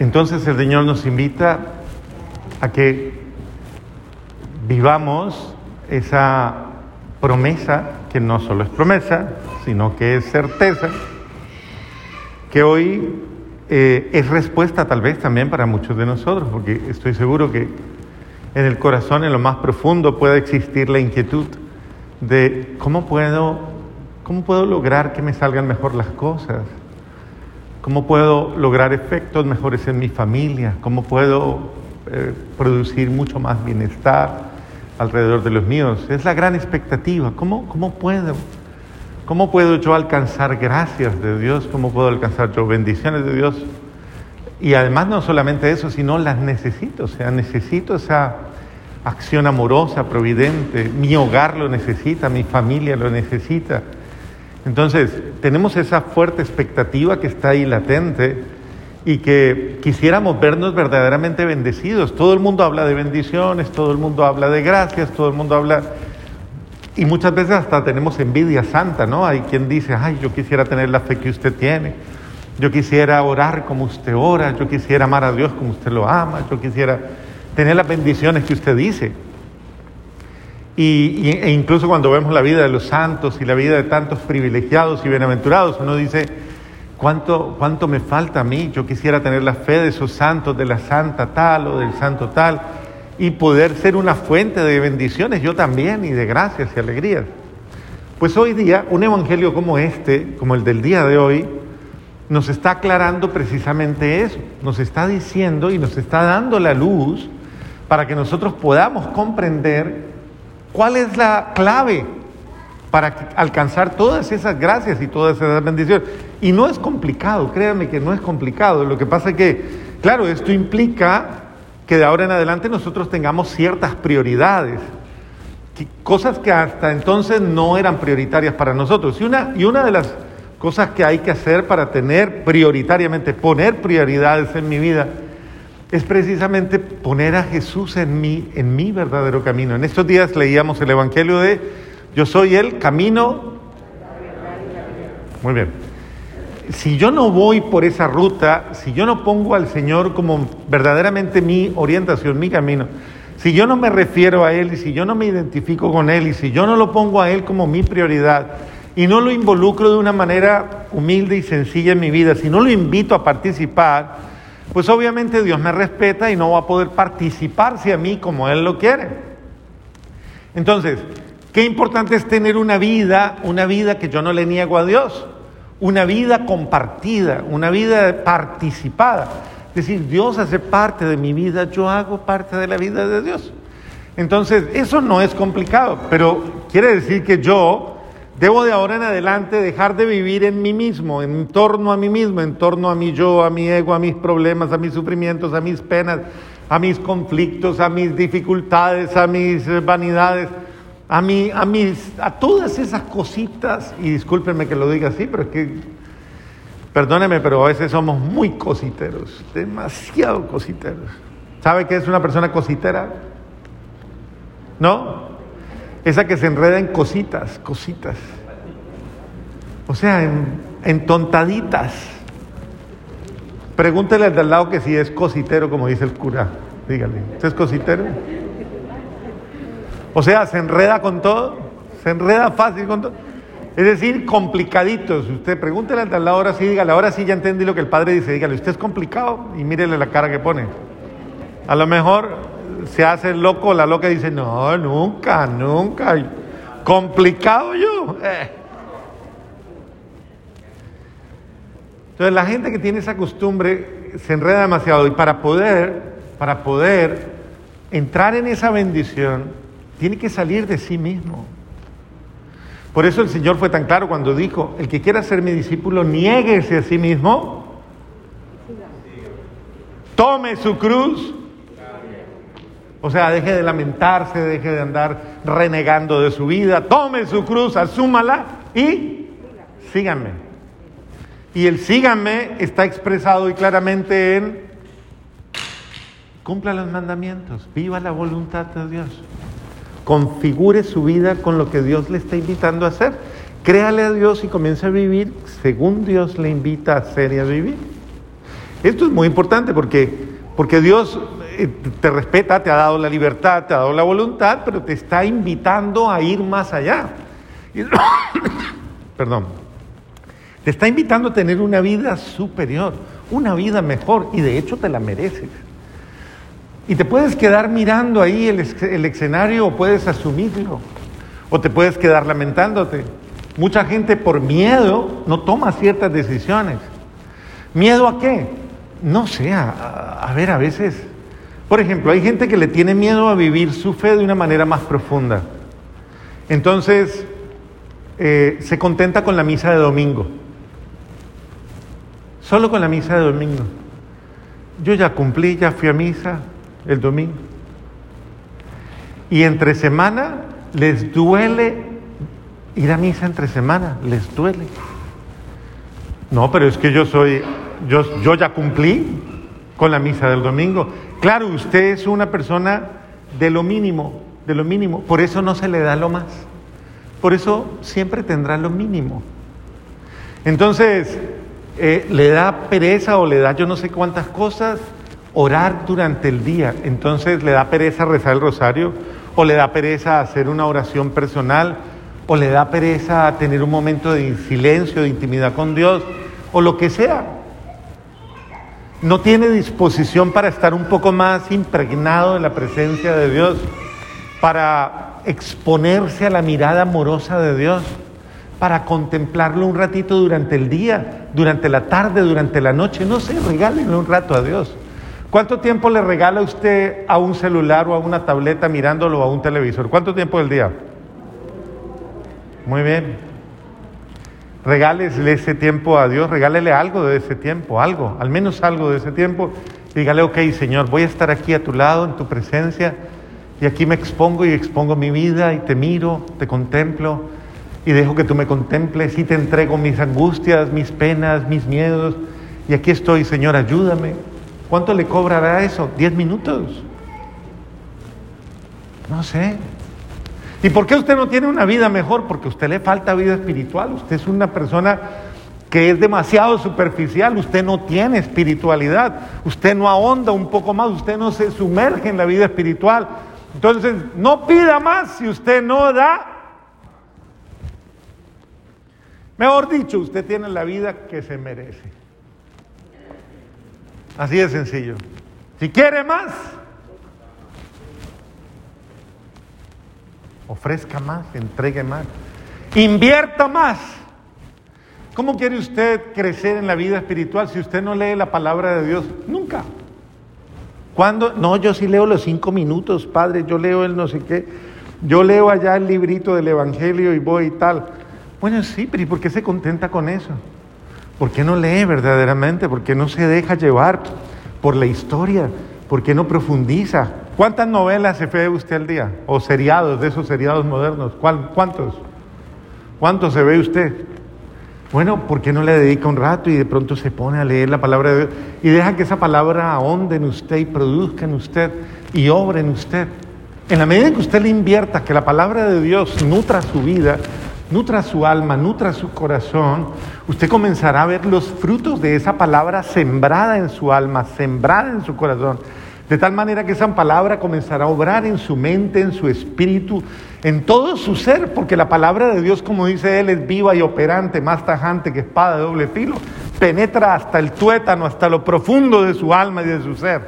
Entonces el Señor nos invita a que vivamos esa promesa, que no solo es promesa, sino que es certeza, que hoy eh, es respuesta tal vez también para muchos de nosotros, porque estoy seguro que en el corazón, en lo más profundo, puede existir la inquietud de cómo puedo, cómo puedo lograr que me salgan mejor las cosas, cómo puedo lograr efectos mejores en mi familia, cómo puedo eh, producir mucho más bienestar alrededor de los míos. Es la gran expectativa. ¿Cómo, cómo puedo? ¿Cómo puedo yo alcanzar gracias de Dios? ¿Cómo puedo alcanzar yo bendiciones de Dios? Y además no solamente eso, sino las necesito, o sea, necesito esa acción amorosa, providente, mi hogar lo necesita, mi familia lo necesita. Entonces, tenemos esa fuerte expectativa que está ahí latente y que quisiéramos vernos verdaderamente bendecidos. Todo el mundo habla de bendiciones, todo el mundo habla de gracias, todo el mundo habla... Y muchas veces hasta tenemos envidia santa, ¿no? Hay quien dice, ay, yo quisiera tener la fe que usted tiene, yo quisiera orar como usted ora, yo quisiera amar a Dios como usted lo ama, yo quisiera tener las bendiciones que usted dice. Y, e incluso cuando vemos la vida de los santos y la vida de tantos privilegiados y bienaventurados, uno dice, ¿cuánto, ¿cuánto me falta a mí? Yo quisiera tener la fe de esos santos, de la santa tal o del santo tal, y poder ser una fuente de bendiciones yo también y de gracias y alegrías. Pues hoy día un evangelio como este, como el del día de hoy, nos está aclarando precisamente eso, nos está diciendo y nos está dando la luz para que nosotros podamos comprender cuál es la clave para alcanzar todas esas gracias y todas esas bendiciones. Y no es complicado, créanme que no es complicado. Lo que pasa es que, claro, esto implica que de ahora en adelante nosotros tengamos ciertas prioridades, cosas que hasta entonces no eran prioritarias para nosotros. Y una, y una de las cosas que hay que hacer para tener prioritariamente, poner prioridades en mi vida, es precisamente poner a Jesús en mí, en mi verdadero camino. En estos días leíamos el Evangelio de Yo soy el camino. Muy bien. Si yo no voy por esa ruta, si yo no pongo al Señor como verdaderamente mi orientación, mi camino, si yo no me refiero a Él y si yo no me identifico con Él y si yo no lo pongo a Él como mi prioridad y no lo involucro de una manera humilde y sencilla en mi vida, si no lo invito a participar, pues obviamente Dios me respeta y no va a poder participarse a mí como Él lo quiere. Entonces, qué importante es tener una vida, una vida que yo no le niego a Dios, una vida compartida, una vida participada. Es decir, Dios hace parte de mi vida, yo hago parte de la vida de Dios. Entonces, eso no es complicado, pero quiere decir que yo Debo de ahora en adelante dejar de vivir en mí mismo, en torno a mí mismo, en torno a mi yo, a mi ego, a mis problemas, a mis sufrimientos, a mis penas, a mis conflictos, a mis dificultades, a mis vanidades, a, mí, a, mis, a todas esas cositas, y discúlpenme que lo diga así, pero es que, perdóneme, pero a veces somos muy cositeros, demasiado cositeros. ¿Sabe qué es una persona cositera? ¿No? Esa que se enreda en cositas, cositas. O sea, en, tontaditas. Pregúntele al de al lado que si es cositero, como dice el cura. Dígale, ¿usted es cositero? O sea, se enreda con todo, se enreda fácil con todo. Es decir, complicaditos. Usted pregúntele al de al lado ahora sí, dígale, ahora sí ya entendí lo que el padre dice, dígale, ¿usted es complicado? Y mírele la cara que pone. A lo mejor se hace loco, la loca dice, no, nunca, nunca. Complicado yo. Eh. Entonces la gente que tiene esa costumbre se enreda demasiado y para poder, para poder entrar en esa bendición, tiene que salir de sí mismo. Por eso el Señor fue tan claro cuando dijo, el que quiera ser mi discípulo, niéguese a sí mismo, tome su cruz o sea, deje de lamentarse, deje de andar renegando de su vida, tome su cruz, asúmala y síganme. Y el síganme está expresado y claramente en cumpla los mandamientos, viva la voluntad de Dios, configure su vida con lo que Dios le está invitando a hacer, créale a Dios y comience a vivir según Dios le invita a hacer y a vivir. Esto es muy importante porque, porque Dios te respeta, te ha dado la libertad, te ha dado la voluntad, pero te está invitando a ir más allá. Perdón. Te está invitando a tener una vida superior, una vida mejor, y de hecho te la mereces. Y te puedes quedar mirando ahí el, el escenario o puedes asumirlo, o te puedes quedar lamentándote. Mucha gente por miedo no toma ciertas decisiones. ¿Miedo a qué? No sé, a, ver, a veces, por ejemplo, hay gente que le tiene miedo a vivir su fe de una manera más profunda. Entonces, eh, se contenta con la misa de domingo. Solo con la misa de domingo. Yo ya cumplí, ya fui a misa el domingo. Y entre semana les duele ir a misa entre semana, les duele. No, pero es que yo soy, yo, yo ya cumplí con la misa del domingo. Claro, usted es una persona de lo mínimo, de lo mínimo, por eso no se le da lo más. Por eso siempre tendrá lo mínimo. Entonces, eh, le da pereza o le da yo no sé cuántas cosas orar durante el día. Entonces le da pereza rezar el rosario o le da pereza hacer una oración personal o le da pereza tener un momento de silencio, de intimidad con Dios, o lo que sea. No tiene disposición para estar un poco más impregnado en la presencia de Dios, para exponerse a la mirada amorosa de Dios, para contemplarlo un ratito durante el día, durante la tarde, durante la noche. No sé, regálenle un rato a Dios. ¿Cuánto tiempo le regala usted a un celular o a una tableta mirándolo a un televisor? ¿Cuánto tiempo del día? Muy bien. Regálesle ese tiempo a Dios, regálele algo de ese tiempo, algo, al menos algo de ese tiempo. dígale, ok, Señor, voy a estar aquí a tu lado, en tu presencia, y aquí me expongo y expongo mi vida y te miro, te contemplo y dejo que tú me contemples y te entrego mis angustias, mis penas, mis miedos. Y aquí estoy, Señor, ayúdame. ¿Cuánto le cobrará eso? ¿Diez minutos? No sé. ¿Y por qué usted no tiene una vida mejor? Porque a usted le falta vida espiritual. Usted es una persona que es demasiado superficial, usted no tiene espiritualidad, usted no ahonda un poco más, usted no se sumerge en la vida espiritual. Entonces, no pida más si usted no da. Mejor dicho, usted tiene la vida que se merece. Así de sencillo. Si quiere más, ofrezca más, entregue más, invierta más. ¿Cómo quiere usted crecer en la vida espiritual si usted no lee la palabra de Dios? Nunca. ¿Cuándo? No, yo sí leo los cinco minutos, Padre, yo leo el no sé qué. Yo leo allá el librito del Evangelio y voy y tal. Bueno, sí, pero ¿y por qué se contenta con eso? ¿Por qué no lee verdaderamente? ¿Por qué no se deja llevar por la historia? ¿Por qué no profundiza? ¿Cuántas novelas se ve usted al día? O seriados, de esos seriados modernos. ¿Cuántos? ¿Cuántos se ve usted? Bueno, ¿por qué no le dedica un rato y de pronto se pone a leer la palabra de Dios y deja que esa palabra ahonde en usted y produzca en usted y obre en usted? En la medida en que usted le invierta, que la palabra de Dios nutra su vida, nutra su alma, nutra su corazón, usted comenzará a ver los frutos de esa palabra sembrada en su alma, sembrada en su corazón. De tal manera que esa palabra comenzará a obrar en su mente, en su espíritu, en todo su ser, porque la palabra de Dios, como dice él, es viva y operante, más tajante que espada de doble filo, penetra hasta el tuétano, hasta lo profundo de su alma y de su ser.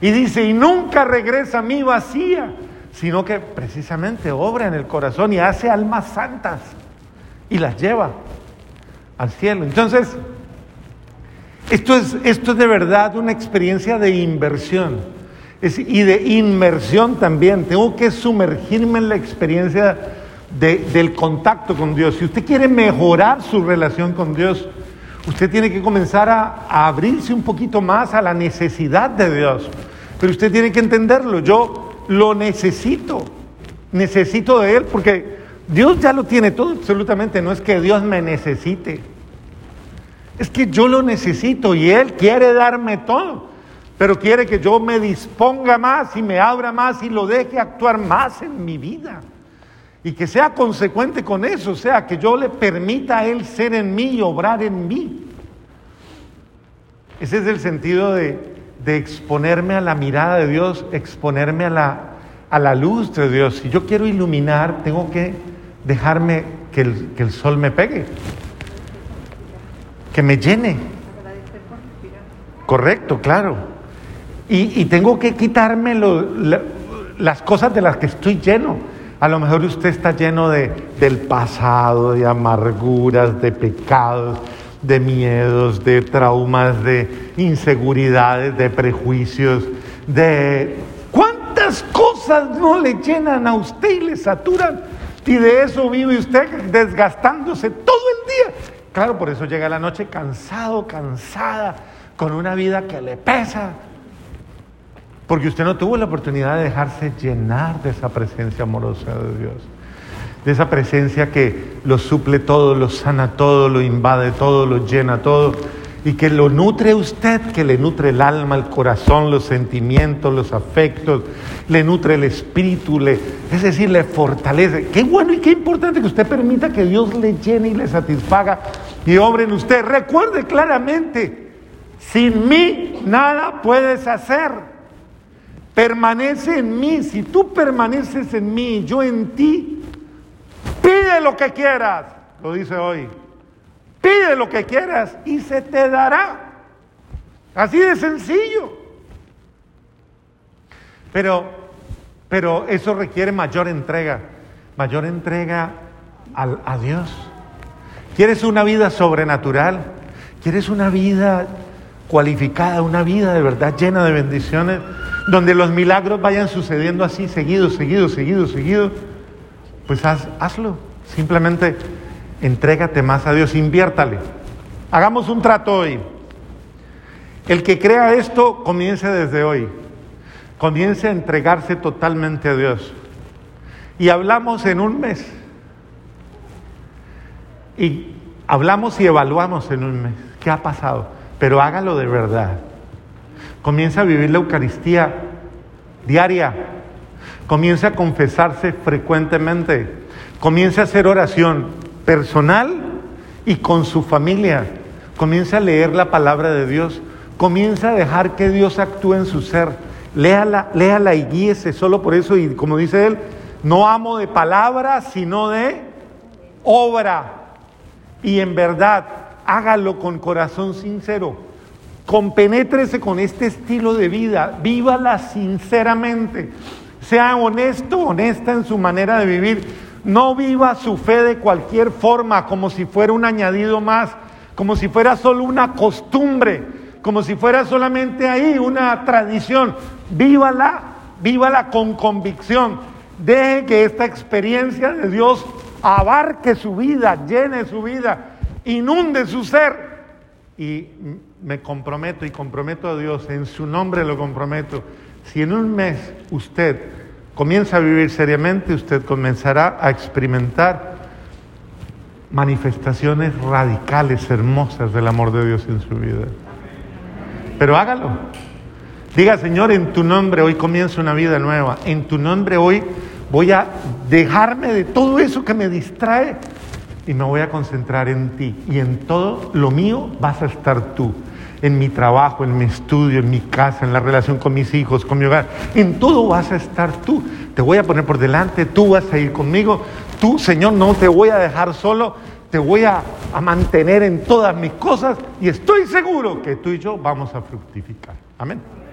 Y dice, y nunca regresa a mí vacía, sino que precisamente obra en el corazón y hace almas santas y las lleva al cielo. Entonces, esto es, esto es de verdad una experiencia de inversión y de inmersión también. Tengo que sumergirme en la experiencia del contacto con Dios. Si usted quiere mejorar su relación con Dios, usted tiene que comenzar a, abrirse un poquito más a la necesidad de Dios. Pero usted tiene que entenderlo. Yo lo necesito. Necesito de Él porque Dios ya lo tiene todo absolutamente. No es que Dios me necesite. Es que yo lo necesito y Él quiere darme todo, pero quiere que yo me disponga más y me abra más y lo deje actuar más en mi vida. Y que sea consecuente con eso, o sea, que yo le permita a Él ser en mí y obrar en mí. Ese es el sentido de, de exponerme a la mirada de Dios, exponerme a la, a la luz de Dios. Si yo quiero iluminar, tengo que dejarme que el, que el sol me pegue, que me llene. Correcto, claro. Y, y tengo que quitarme las cosas de las que estoy lleno. A lo mejor usted está lleno de, del pasado, de amarguras, de pecados, de miedos, de traumas, de inseguridades, de prejuicios, de cuántas cosas no le llenan a usted y le saturan. Y de eso vive usted desgastándose. Claro, por eso llega la noche cansado, cansada, con una vida que le pesa, porque usted no tuvo la oportunidad de dejarse llenar de esa presencia amorosa de Dios. De esa presencia que lo suple todo, lo sana todo, lo invade todo, lo llena todo. Y que lo nutre usted, que le nutre el alma, el corazón, los sentimientos, los afectos, le nutre el espíritu, le, es decir, le fortalece. Qué bueno y qué importante que usted permita que Dios le llene y le satisfaga y obre en usted. Recuerde claramente, sin mí nada puedes hacer. Permanece en mí. Si tú permaneces en mí, yo en ti, pide lo que quieras. Lo dice hoy. Pide lo que quieras y se te dará. Así de sencillo. Pero, pero eso requiere mayor entrega. Mayor entrega al- a Dios. ¿Quieres una vida sobrenatural? ¿Quieres una vida cualificada, una vida de verdad llena de bendiciones, donde los milagros vayan sucediendo así, seguido, seguido, seguido, seguido? Pues haz- hazlo. Simplemente entrégate más a Dios, inviértale. Hagamos un trato hoy. El que crea esto, comience desde hoy. Comience a entregarse totalmente a Dios. Y hablamos en un mes. Y hablamos y evaluamos en un mes qué ha pasado, pero hágalo de verdad. Comienza a vivir la Eucaristía diaria. Comienza a confesarse frecuentemente. Comienza a hacer oración personal y con su familia. Comienza a leer la palabra de Dios. Comienza a dejar que Dios actúe en su ser. Léala, léala y guíese solo por eso. Y como dice él, no amo de palabra, sino de obra. Y en verdad, hágalo con corazón sincero. Compenétrese con este estilo de vida. Vívala sinceramente. Sea honesto, honesta en su manera de vivir. No viva su fe de cualquier forma, como si fuera un añadido más, como si fuera solo una costumbre, como si fuera solamente ahí una tradición. Vívala, vívala con convicción. Deje que esta experiencia de Dios abarque su vida, llene su vida, inunde su ser. Y me comprometo y comprometo a Dios, en su nombre lo comprometo. Si en un mes usted comienza a vivir seriamente, usted comenzará a experimentar manifestaciones radicales, hermosas del amor de Dios en su vida. Pero hágalo. Diga, Señor, en tu nombre hoy comienza una vida nueva. En tu nombre hoy voy a dejarme de todo eso que me distrae y me voy a concentrar en ti. Y en todo lo mío vas a estar tú. En mi trabajo, en mi estudio, en mi casa, en la relación con mis hijos, con mi hogar. En todo vas a estar tú. Te voy a poner por delante, tú vas a ir conmigo. Tú, Señor, no te voy a dejar solo. Te voy a, a mantener en todas mis cosas y estoy seguro que tú y yo vamos a fructificar. Amén.